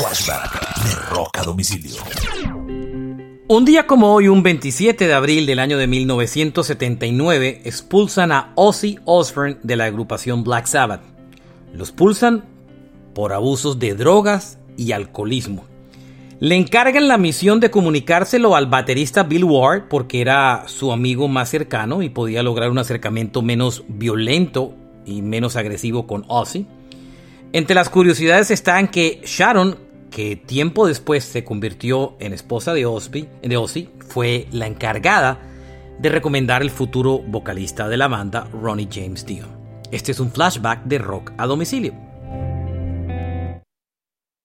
Flashback Domicilio. Un día como hoy, un 27 de abril del año de 1979, expulsan a Ozzy Osbourne de la agrupación Black Sabbath. Los pulsan por abusos de drogas y alcoholismo. Le encargan la misión de comunicárselo al baterista Bill Ward porque era su amigo más cercano y podía lograr un acercamiento menos violento y menos agresivo con Ozzy. Entre las curiosidades están que Sharon, que tiempo después se convirtió en esposa de Ozzy, de fue la encargada de recomendar el futuro vocalista de la banda, Ronnie James Dio. Este es un flashback de rock a domicilio.